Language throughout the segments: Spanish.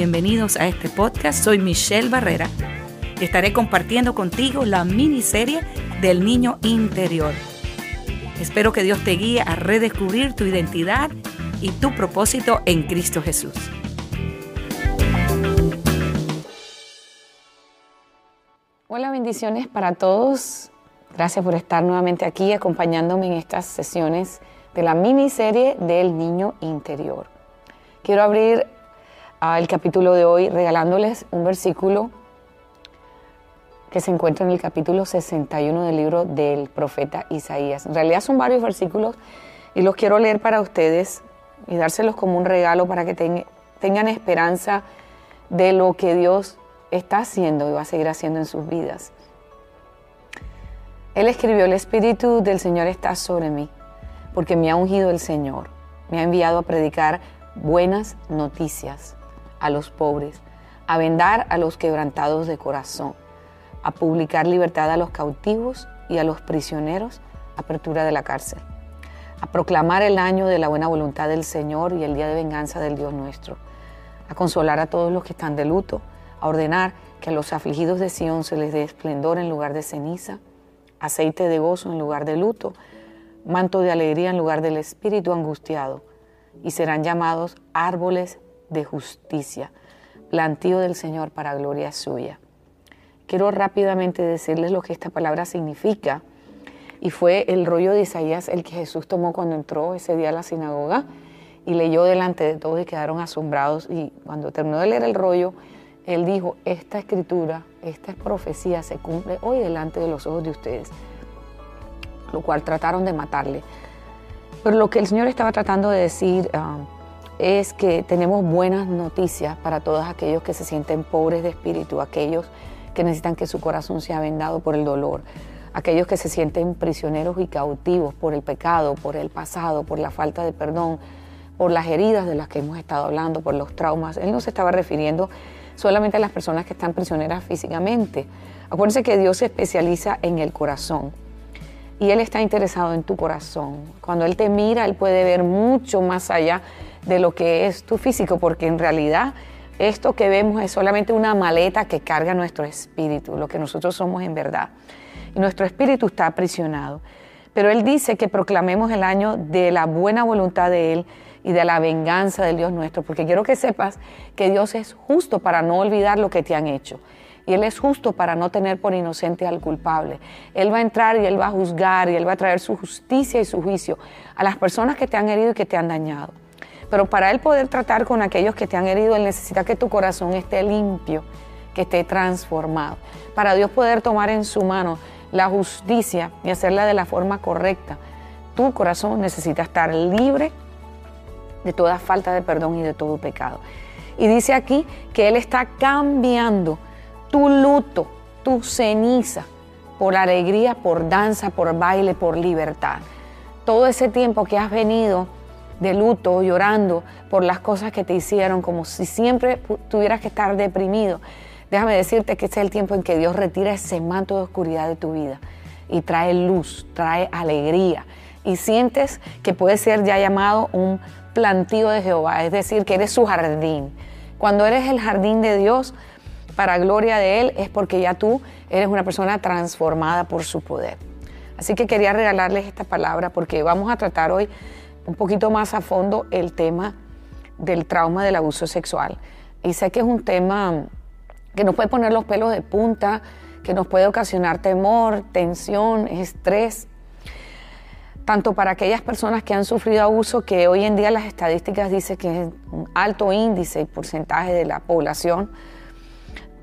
Bienvenidos a este podcast. Soy Michelle Barrera. Estaré compartiendo contigo la miniserie del niño interior. Espero que Dios te guíe a redescubrir tu identidad y tu propósito en Cristo Jesús. Hola, bendiciones para todos. Gracias por estar nuevamente aquí acompañándome en estas sesiones de la miniserie del niño interior. Quiero abrir el capítulo de hoy regalándoles un versículo que se encuentra en el capítulo 61 del libro del profeta Isaías. En realidad son varios versículos y los quiero leer para ustedes y dárselos como un regalo para que tengan esperanza de lo que Dios está haciendo y va a seguir haciendo en sus vidas. Él escribió, el Espíritu del Señor está sobre mí, porque me ha ungido el Señor, me ha enviado a predicar buenas noticias a los pobres, a vendar a los quebrantados de corazón, a publicar libertad a los cautivos y a los prisioneros, apertura de la cárcel, a proclamar el año de la buena voluntad del Señor y el día de venganza del Dios nuestro, a consolar a todos los que están de luto, a ordenar que a los afligidos de Sión se les dé esplendor en lugar de ceniza, aceite de gozo en lugar de luto, manto de alegría en lugar del espíritu angustiado, y serán llamados árboles de justicia, plantío del Señor para gloria suya. Quiero rápidamente decirles lo que esta palabra significa. Y fue el rollo de Isaías el que Jesús tomó cuando entró ese día a la sinagoga y leyó delante de todos y quedaron asombrados. Y cuando terminó de leer el rollo, él dijo, esta escritura, esta profecía se cumple hoy delante de los ojos de ustedes, lo cual trataron de matarle. Pero lo que el Señor estaba tratando de decir ah, es que tenemos buenas noticias para todos aquellos que se sienten pobres de espíritu, aquellos que necesitan que su corazón sea vendado por el dolor, aquellos que se sienten prisioneros y cautivos por el pecado, por el pasado, por la falta de perdón, por las heridas de las que hemos estado hablando, por los traumas. Él no se estaba refiriendo solamente a las personas que están prisioneras físicamente. Acuérdense que Dios se especializa en el corazón y Él está interesado en tu corazón. Cuando Él te mira, Él puede ver mucho más allá de lo que es tu físico, porque en realidad esto que vemos es solamente una maleta que carga nuestro espíritu, lo que nosotros somos en verdad. Y nuestro espíritu está aprisionado. Pero Él dice que proclamemos el año de la buena voluntad de Él y de la venganza del Dios nuestro, porque quiero que sepas que Dios es justo para no olvidar lo que te han hecho. Y Él es justo para no tener por inocente al culpable. Él va a entrar y Él va a juzgar y Él va a traer su justicia y su juicio a las personas que te han herido y que te han dañado. Pero para Él poder tratar con aquellos que te han herido, Él necesita que tu corazón esté limpio, que esté transformado. Para Dios poder tomar en su mano la justicia y hacerla de la forma correcta, tu corazón necesita estar libre de toda falta de perdón y de todo pecado. Y dice aquí que Él está cambiando tu luto, tu ceniza, por alegría, por danza, por baile, por libertad. Todo ese tiempo que has venido de luto, llorando por las cosas que te hicieron, como si siempre tuvieras que estar deprimido. Déjame decirte que este es el tiempo en que Dios retira ese manto de oscuridad de tu vida y trae luz, trae alegría. Y sientes que puede ser ya llamado un plantío de Jehová, es decir, que eres su jardín. Cuando eres el jardín de Dios, para gloria de Él, es porque ya tú eres una persona transformada por su poder. Así que quería regalarles esta palabra porque vamos a tratar hoy un poquito más a fondo el tema del trauma del abuso sexual. Y sé que es un tema que nos puede poner los pelos de punta, que nos puede ocasionar temor, tensión, estrés, tanto para aquellas personas que han sufrido abuso, que hoy en día las estadísticas dicen que es un alto índice y porcentaje de la población,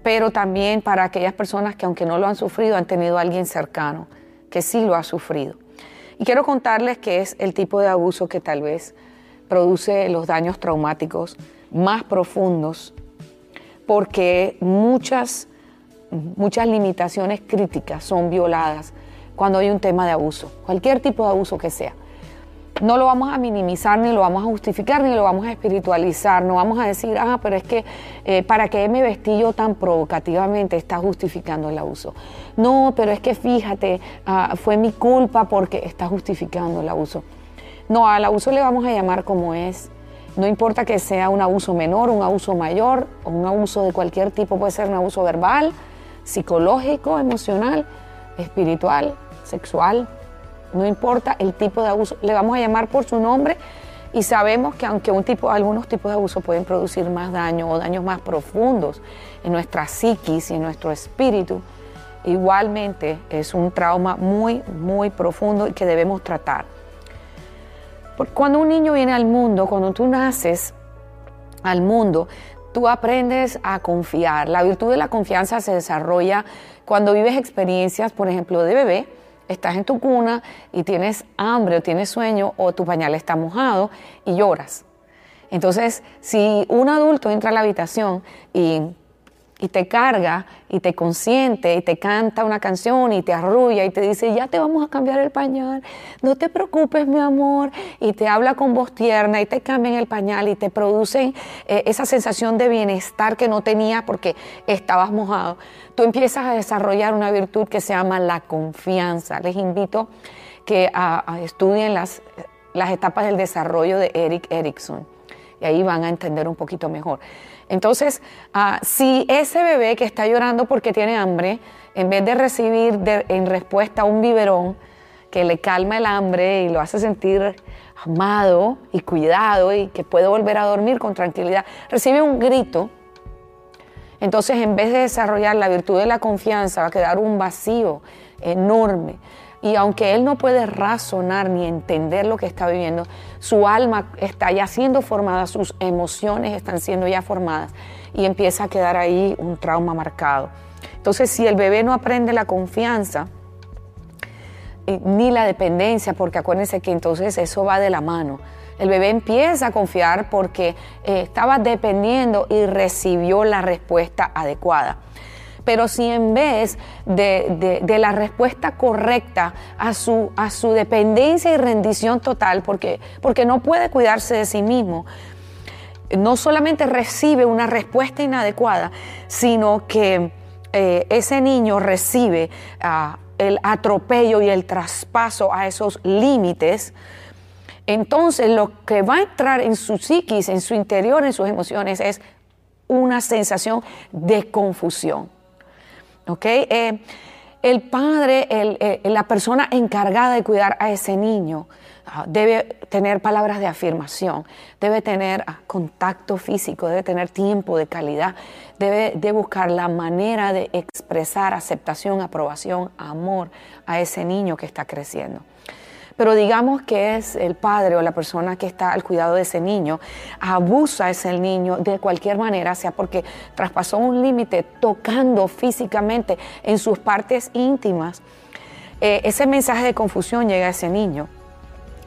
pero también para aquellas personas que aunque no lo han sufrido, han tenido a alguien cercano que sí lo ha sufrido. Y quiero contarles que es el tipo de abuso que tal vez produce los daños traumáticos más profundos, porque muchas, muchas limitaciones críticas son violadas cuando hay un tema de abuso, cualquier tipo de abuso que sea. No lo vamos a minimizar, ni lo vamos a justificar, ni lo vamos a espiritualizar. No vamos a decir, ah, pero es que eh, para qué me vestí yo tan provocativamente está justificando el abuso. No, pero es que fíjate, ah, fue mi culpa porque está justificando el abuso. No, al abuso le vamos a llamar como es No importa que sea un abuso menor, un abuso mayor o un abuso de cualquier tipo, puede ser un abuso verbal, psicológico, emocional, espiritual, sexual. No importa el tipo de abuso, le vamos a llamar por su nombre y sabemos que aunque un tipo, algunos tipos de abuso pueden producir más daño o daños más profundos en nuestra psiquis y en nuestro espíritu, igualmente es un trauma muy, muy profundo y que debemos tratar. Porque cuando un niño viene al mundo, cuando tú naces al mundo, tú aprendes a confiar. La virtud de la confianza se desarrolla cuando vives experiencias, por ejemplo, de bebé, estás en tu cuna y tienes hambre o tienes sueño o tu pañal está mojado y lloras. Entonces, si un adulto entra a la habitación y y te carga y te consiente y te canta una canción y te arrulla y te dice, ya te vamos a cambiar el pañal, no te preocupes mi amor, y te habla con voz tierna y te cambian el pañal y te producen eh, esa sensación de bienestar que no tenías porque estabas mojado. Tú empiezas a desarrollar una virtud que se llama la confianza. Les invito que estudien las, las etapas del desarrollo de Eric Erickson y ahí van a entender un poquito mejor. Entonces, ah, si ese bebé que está llorando porque tiene hambre, en vez de recibir en respuesta un biberón que le calma el hambre y lo hace sentir amado y cuidado y que puede volver a dormir con tranquilidad, recibe un grito, entonces en vez de desarrollar la virtud de la confianza va a quedar un vacío enorme. Y aunque él no puede razonar ni entender lo que está viviendo, su alma está ya siendo formada, sus emociones están siendo ya formadas y empieza a quedar ahí un trauma marcado. Entonces, si el bebé no aprende la confianza, ni la dependencia, porque acuérdense que entonces eso va de la mano. El bebé empieza a confiar porque eh, estaba dependiendo y recibió la respuesta adecuada. Pero si en vez de, la respuesta correcta a su, a su dependencia y rendición total, porque, porque no puede cuidarse de sí mismo, no solamente recibe una respuesta inadecuada, sino que eh, ese niño recibe ah, el atropello y el traspaso a esos límites, entonces lo que va a entrar en su psiquis, en su interior, en sus emociones, es una sensación de confusión. Eh, el padre, eh, la persona encargada de cuidar a ese niño, ah, debe tener palabras de afirmación, debe tener ah, contacto físico, debe tener tiempo de calidad, debe de buscar la manera de expresar aceptación, aprobación, amor a ese niño que está creciendo. Pero digamos que es el padre o la persona que está al cuidado de ese niño, abusa a ese niño de cualquier manera, sea porque traspasó un límite tocando físicamente en sus partes íntimas. Eh, ese mensaje de confusión llega a ese niño.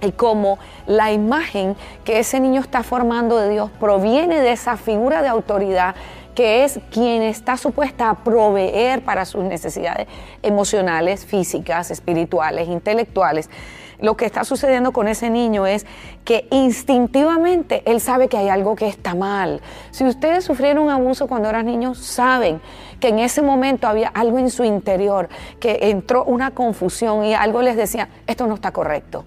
Y como la imagen que ese niño está formando de Dios proviene de esa figura de autoridad que es quien está supuesta a proveer para sus necesidades emocionales, físicas, espirituales, intelectuales, lo que está sucediendo con ese niño es que instintivamente él sabe que hay algo que está mal. Si ustedes sufrieron abuso cuando eran niños, saben que en ese momento había algo en su interior, que entró una confusión y algo les decía, esto no está correcto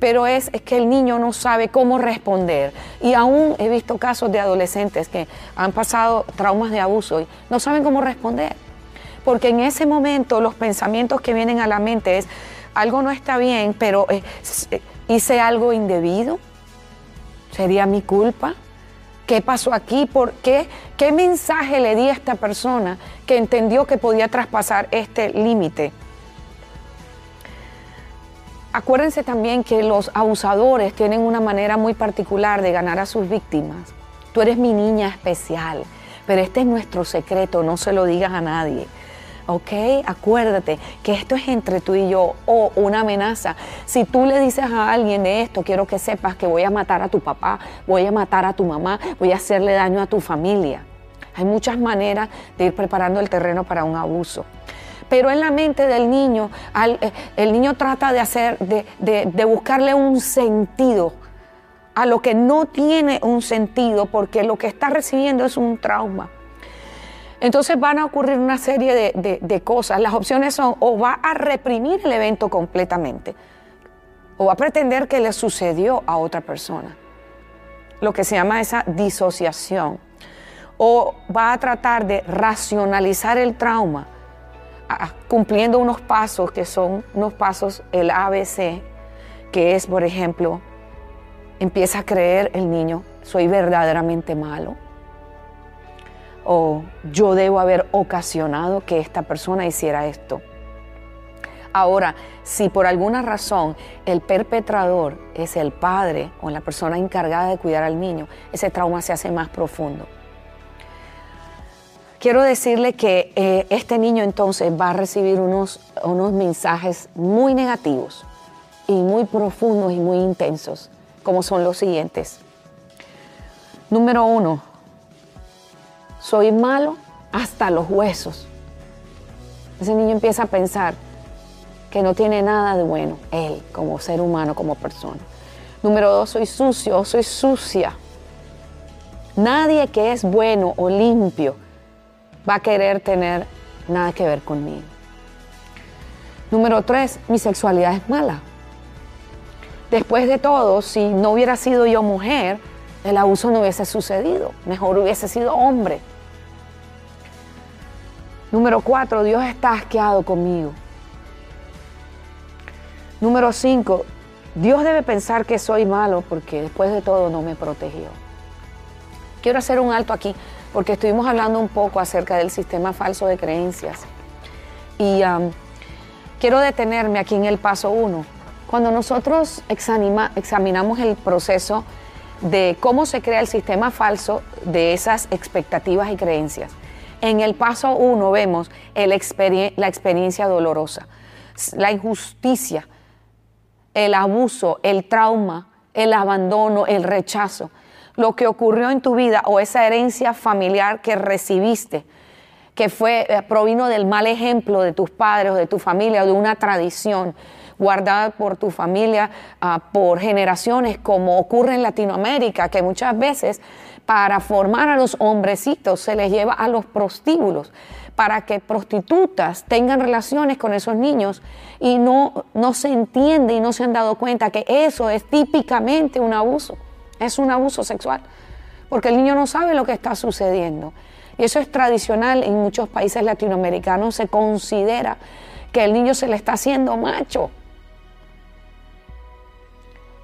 pero es, es, que el niño no sabe cómo responder. Y aún he visto casos de adolescentes que han pasado traumas de abuso y no saben cómo responder. Porque en ese momento los pensamientos que vienen a la mente es, algo no está bien, pero eh, eh, hice algo indebido, sería mi culpa. ¿Qué pasó aquí? ¿Por qué? ¿Qué mensaje le di a esta persona que entendió que podía traspasar este límite? Acuérdense también que los abusadores tienen una manera muy particular de ganar a sus víctimas. Tú eres mi niña especial, pero este es nuestro secreto, no se lo digas a nadie. ¿Ok? Acuérdate que esto es entre tú y yo o una amenaza. Si tú le dices a alguien de esto, quiero que sepas que voy a matar a tu papá, voy a matar a tu mamá, voy a hacerle daño a tu familia. Hay muchas maneras de ir preparando el terreno para un abuso. Pero en la mente del niño, eh, el niño trata de hacer, de, de buscarle un sentido a lo que no tiene un sentido porque lo que está recibiendo es un trauma. Entonces van a ocurrir una serie de, cosas. Las opciones son o va a reprimir el evento completamente o va a pretender que le sucedió a otra persona. lo que se llama esa disociación o va a tratar de racionalizar el trauma cumpliendo unos pasos que son unos pasos, el ABC, que es, por ejemplo, empieza a creer el niño, soy verdaderamente malo, o yo debo haber ocasionado que esta persona hiciera esto. Ahora, si por alguna razón el perpetrador es el padre o la persona encargada de cuidar al niño, ese trauma se hace más profundo. Quiero decirle que eh, este niño entonces va a recibir unos, unos mensajes muy negativos y muy profundos y muy intensos, como son los siguientes. Número uno, soy malo hasta los huesos. Ese niño empieza a pensar, que no tiene nada de bueno, él como ser humano, como persona. Número dos, soy sucio, soy sucia. Nadie que es bueno o limpio va a querer tener nada que ver conmigo. Número tres, mi sexualidad es mala. Después de todo, si no hubiera sido yo mujer, el abuso no hubiese sucedido. Mejor hubiese sido hombre. Número cuatro, Dios está asqueado conmigo. Número 5, Dios debe pensar que soy malo porque después de todo no me protegió. Quiero hacer un alto aquí porque estuvimos hablando un poco acerca del sistema falso de creencias. Y quiero detenerme aquí en el paso 1. Cuando nosotros examinamos el proceso de cómo se crea el sistema falso de esas expectativas y creencias, en el paso 1 vemos la experiencia dolorosa, la injusticia, el abuso, el trauma, el abandono, el rechazo, lo que ocurrió en tu vida o esa herencia familiar que recibiste, que fue eh, provino del mal ejemplo de tus padres o de tu familia o de una tradición guardada por tu familia ah, por generaciones, como ocurre en Latinoamérica, que muchas veces para formar a los hombrecitos se les lleva a los prostíbulos para que prostitutas tengan relaciones con esos niños y no, no se entiende y no se han dado cuenta que eso es típicamente un abuso, es un abuso sexual, porque el niño no sabe lo que está sucediendo. Y eso es tradicional en muchos países latinoamericanos, se considera que el niño se le está haciendo macho.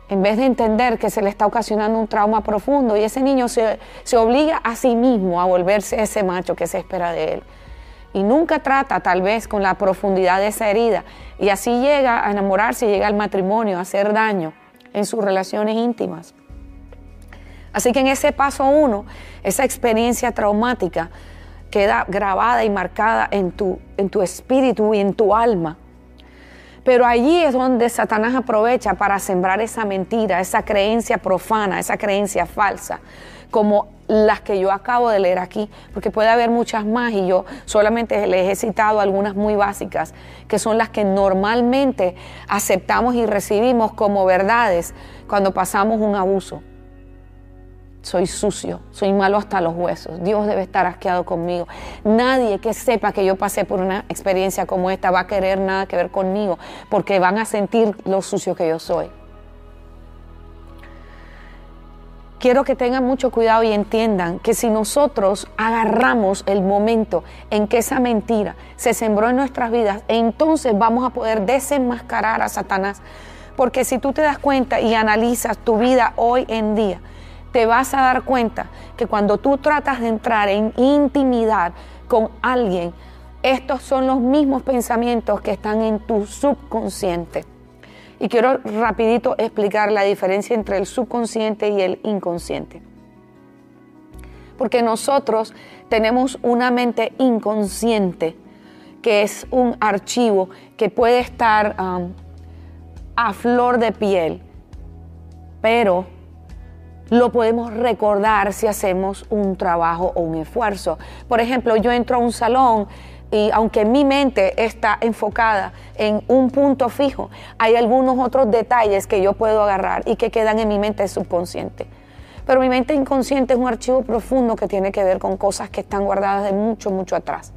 En vez de entender que se le está ocasionando un trauma profundo y ese niño se, se obliga a sí mismo a volverse ese macho que se espera de él y nunca trata tal vez con la profundidad de esa herida y así llega a enamorarse, llega al matrimonio, a hacer daño en sus relaciones íntimas. Así que en ese paso uno, esa experiencia traumática queda grabada y marcada en tu, en tu espíritu y en tu alma. Pero allí es donde Satanás aprovecha para sembrar esa mentira, esa creencia profana, esa creencia falsa, como las que yo acabo de leer aquí, porque puede haber muchas más y yo solamente les he citado algunas muy básicas, que son las que normalmente aceptamos y recibimos como verdades cuando pasamos un abuso. Soy sucio, soy malo hasta los huesos. Dios debe estar asqueado conmigo. Nadie que sepa que yo pasé por una experiencia como esta va a querer nada que ver conmigo, porque van a sentir lo sucio que yo soy. quiero que tengan mucho cuidado y entiendan que si nosotros agarramos el momento en que esa mentira se sembró en nuestras vidas, entonces vamos a poder desenmascarar a Satanás. Porque si tú te das cuenta y analizas tu vida hoy en día, te vas a dar cuenta que cuando tú tratas de entrar en intimidad con alguien, estos son los mismos pensamientos que están en tu subconsciente. Y quiero rapidito explicar la diferencia entre el subconsciente y el inconsciente. Porque nosotros tenemos una mente inconsciente, que es un archivo que puede estar a flor de piel, pero lo podemos recordar si hacemos un trabajo o un esfuerzo. Por ejemplo, yo entro a un salón y aunque mi mente está enfocada en un punto fijo, hay algunos otros detalles que yo puedo agarrar y que quedan en mi mente subconsciente. Pero mi mente inconsciente es un archivo profundo que tiene que ver con cosas que están guardadas de mucho, mucho atrás.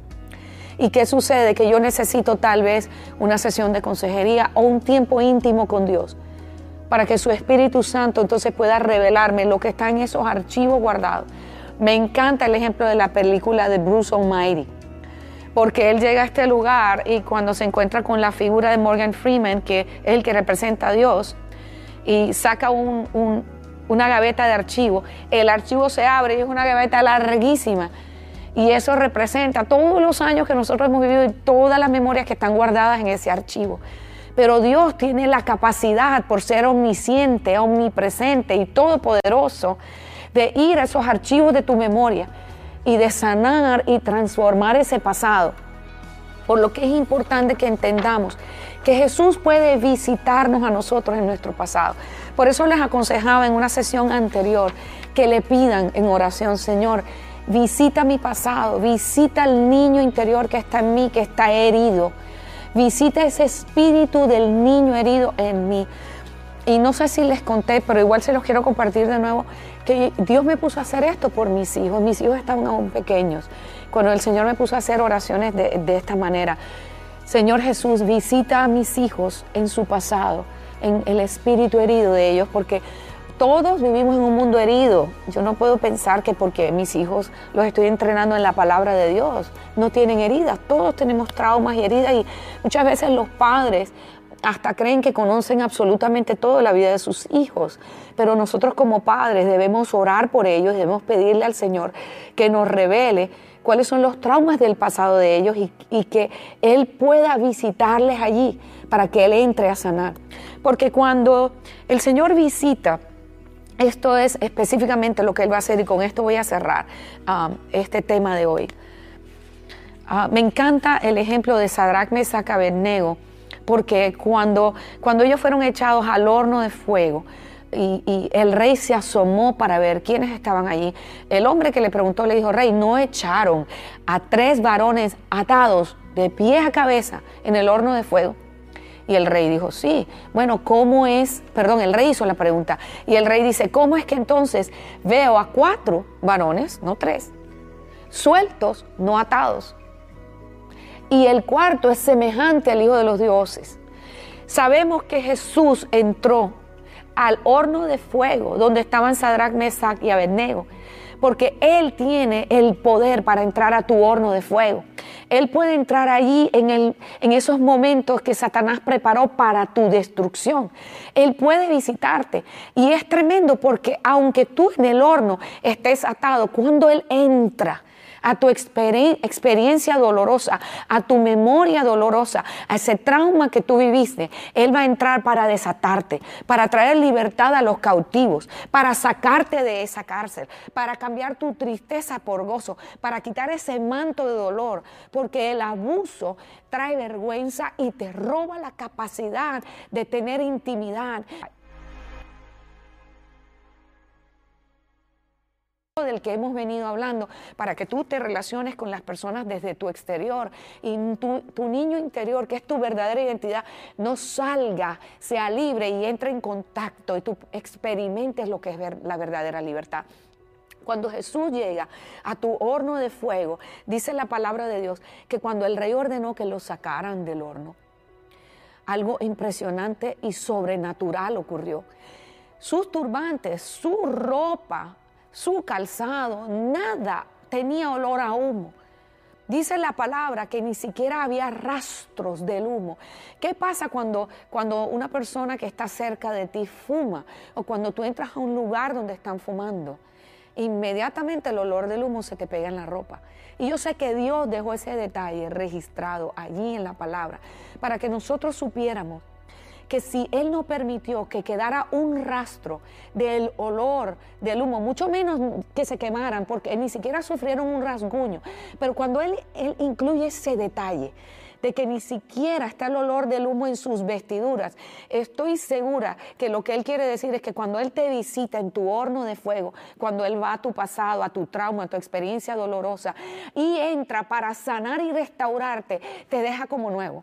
¿Y qué sucede? Que yo necesito tal vez una sesión de consejería o un tiempo íntimo con Dios para que su Espíritu Santo entonces pueda revelarme lo que está en esos archivos guardados. Me encanta el ejemplo de la película de Bruce Almighty, porque él llega a este lugar y cuando se encuentra con la figura de Morgan Freeman, que es el que representa a Dios, y saca una gaveta de archivo, el archivo se abre y es una gaveta larguísima. Y eso representa todos los años que nosotros hemos vivido y todas las memorias que están guardadas en ese archivo. Pero Dios tiene la capacidad, por ser omnisciente, omnipresente y todopoderoso, de ir a esos archivos de tu memoria y de sanar y transformar ese pasado. Por lo que es importante que entendamos que Jesús puede visitarnos a nosotros en nuestro pasado. Por eso les aconsejaba en una sesión anterior que le pidan en oración, Señor, visita mi pasado, visita al niño interior que está en mí, que está herido Visita ese espíritu del niño herido en mí. Y no sé si les conté, pero igual se los quiero compartir de nuevo, que Dios me puso a hacer esto por mis hijos. Mis hijos estaban aún pequeños. Cuando el Señor me puso a hacer oraciones de, de esta manera. Señor Jesús, visita a mis hijos en su pasado, en el espíritu herido de ellos, porque todos vivimos en un mundo herido. Yo no puedo pensar que porque mis hijos los estoy entrenando en la palabra de Dios, no tienen heridas. Todos tenemos traumas y heridas y muchas veces los padres hasta creen que conocen absolutamente toda la vida de sus hijos. Pero nosotros como padres debemos orar por ellos, debemos pedirle al Señor que nos revele cuáles son los traumas del pasado de ellos y, y que Él pueda visitarles allí para que Él entre a sanar. Porque cuando el Señor visita, esto es específicamente lo que Él va a hacer y con esto voy a cerrar um, este tema de hoy. Uh, me encanta el ejemplo de Sadrach, Mesach, Abednego, porque cuando, cuando ellos fueron echados al horno de fuego, y, el rey se asomó para ver quiénes estaban allí. El hombre que le preguntó le dijo, rey, no echaron a tres varones atados de pies a cabeza en el horno de fuego. Y el rey dijo, sí, bueno, ¿cómo es? Perdón, el rey hizo la pregunta. Y el rey dice, ¿cómo es que entonces veo a cuatro varones, no tres, sueltos, no atados? Y el cuarto es semejante al Hijo de los Dioses. Sabemos que Jesús entró al horno de fuego donde estaban Sadrach, Mesach y Abednego porque Él tiene el poder para entrar a tu horno de fuego. Él puede entrar allí en, el, en esos momentos que Satanás preparó para tu destrucción. Él puede visitarte. Y es tremendo porque aunque tú en el horno estés atado, cuando Él entra, a tu experiencia dolorosa, a tu memoria dolorosa, a ese trauma que tú viviste. Él va a entrar para desatarte, para traer libertad a los cautivos, para sacarte de esa cárcel, para cambiar tu tristeza por gozo, para quitar ese manto de dolor, porque el abuso trae vergüenza y te roba la capacidad de tener intimidad. Del que hemos venido hablando, para que tú te relaciones con las personas desde tu exterior y tu, niño interior, que es tu verdadera identidad, no salga, sea libre y entre en contacto y tú experimentes lo que es la verdadera libertad. Cuando Jesús llega a tu horno de fuego, dice la palabra de Dios que cuando el rey ordenó que lo sacaran del horno, algo impresionante y sobrenatural ocurrió. Sus turbantes, su ropa, su calzado, nada tenía olor a humo. Dice la palabra que ni siquiera había rastros del humo. ¿Qué pasa cuando, cuando una persona que está cerca de ti fuma o cuando tú entras a un lugar donde están fumando? Inmediatamente el olor del humo se te pega en la ropa. Y yo sé que Dios dejó ese detalle registrado allí en la palabra para que nosotros supiéramos que si Él no permitió que quedara un rastro del olor del humo, mucho menos que se quemaran, porque ni siquiera sufrieron un rasguño, pero cuando Él, él incluye ese detalle, de que ni siquiera está el olor del humo en sus vestiduras. Estoy segura que lo que Él quiere decir es que cuando Él te visita en tu horno de fuego, cuando Él va a tu pasado, a tu trauma, a tu experiencia dolorosa y entra para sanar y restaurarte, te deja como nuevo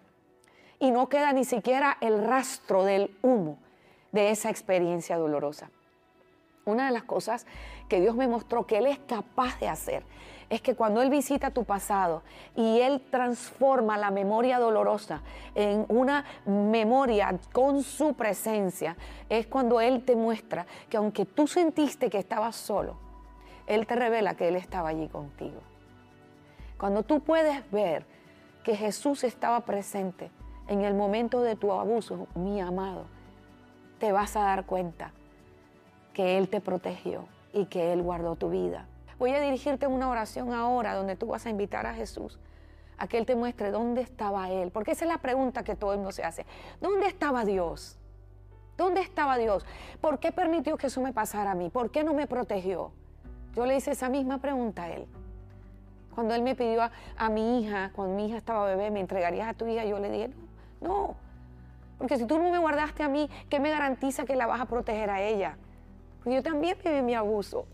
y no queda ni siquiera el rastro del humo de esa experiencia dolorosa. Una de las cosas que Dios me mostró que Él es capaz de hacer es que cuando Él visita tu pasado y Él transforma la memoria dolorosa en una memoria con su presencia, es cuando Él te muestra que aunque tú sentiste que estabas solo, Él te revela que Él estaba allí contigo. Cuando tú puedes ver que Jesús estaba presente en el momento de tu abuso, mi amado, te vas a dar cuenta que Él te protegió y que Él guardó tu vida. Voy a dirigirte una oración ahora donde tú vas a invitar a Jesús a que Él te muestre dónde estaba Él. Porque esa es la pregunta que todo el mundo se hace. ¿Dónde estaba Dios? ¿Dónde estaba Dios? ¿Por qué permitió que eso me pasara a mí? ¿Por qué no me protegió? Yo le hice esa misma pregunta a Él. Cuando Él me pidió a, mi hija, cuando mi hija estaba bebé, ¿me entregarías a tu hija? Yo le dije, no, no. Porque si tú no me guardaste a mí, ¿qué me garantiza que la vas a proteger a ella? Porque yo también viví mi abuso.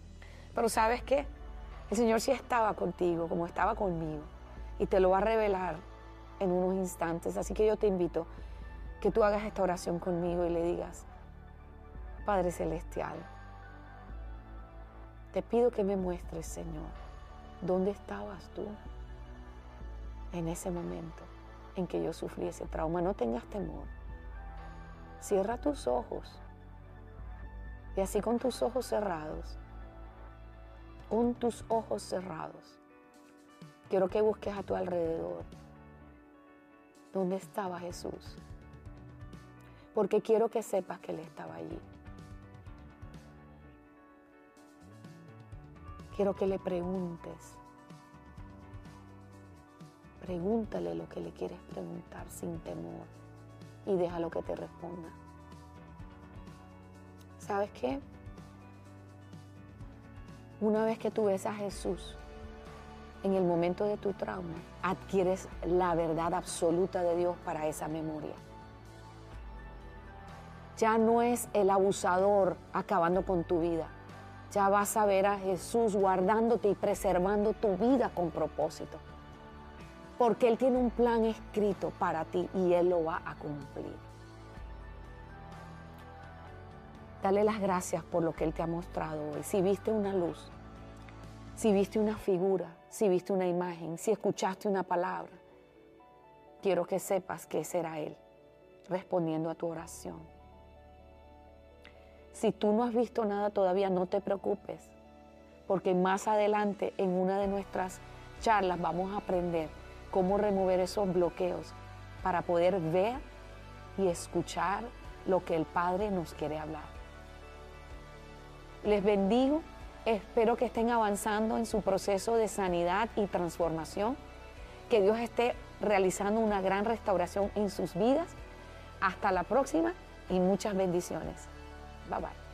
Pero ¿sabes qué? El Señor sí estaba contigo, como estaba conmigo. Y te lo va a revelar en unos instantes. Así que yo te invito que tú hagas esta oración conmigo y le digas, Padre Celestial, te pido que me muestres, Señor, dónde estabas tú en ese momento en que yo sufrí ese trauma. No tengas temor. Cierra tus ojos y así con tus ojos cerrados, con tus ojos cerrados, quiero que busques a tu alrededor. ¿Dónde estaba Jesús? Porque quiero que sepas que Él estaba allí. Quiero que le preguntes. Pregúntale lo que le quieres preguntar sin temor y déjalo que te responda. ¿Sabes qué? Una vez que tú ves a Jesús en el momento de tu trauma, adquieres la verdad absoluta de Dios para esa memoria. Ya no es el abusador acabando con tu vida. Ya vas a ver a Jesús guardándote y preservando tu vida con propósito. Porque Él tiene un plan escrito para ti y Él lo va a cumplir. Dale las gracias por lo que Él te ha mostrado hoy. Si viste una luz, si viste una figura, si viste una imagen, si escuchaste una palabra, quiero que sepas que ese era Él respondiendo a tu oración. Si tú no has visto nada todavía, no te preocupes, porque más adelante en una de nuestras charlas vamos a aprender cómo remover esos bloqueos para poder ver y escuchar lo que el Padre nos quiere hablar. Les bendigo. Espero que estén avanzando en su proceso de sanidad y transformación. Que Dios esté realizando una gran restauración en sus vidas. Hasta la próxima y muchas bendiciones. Bye bye.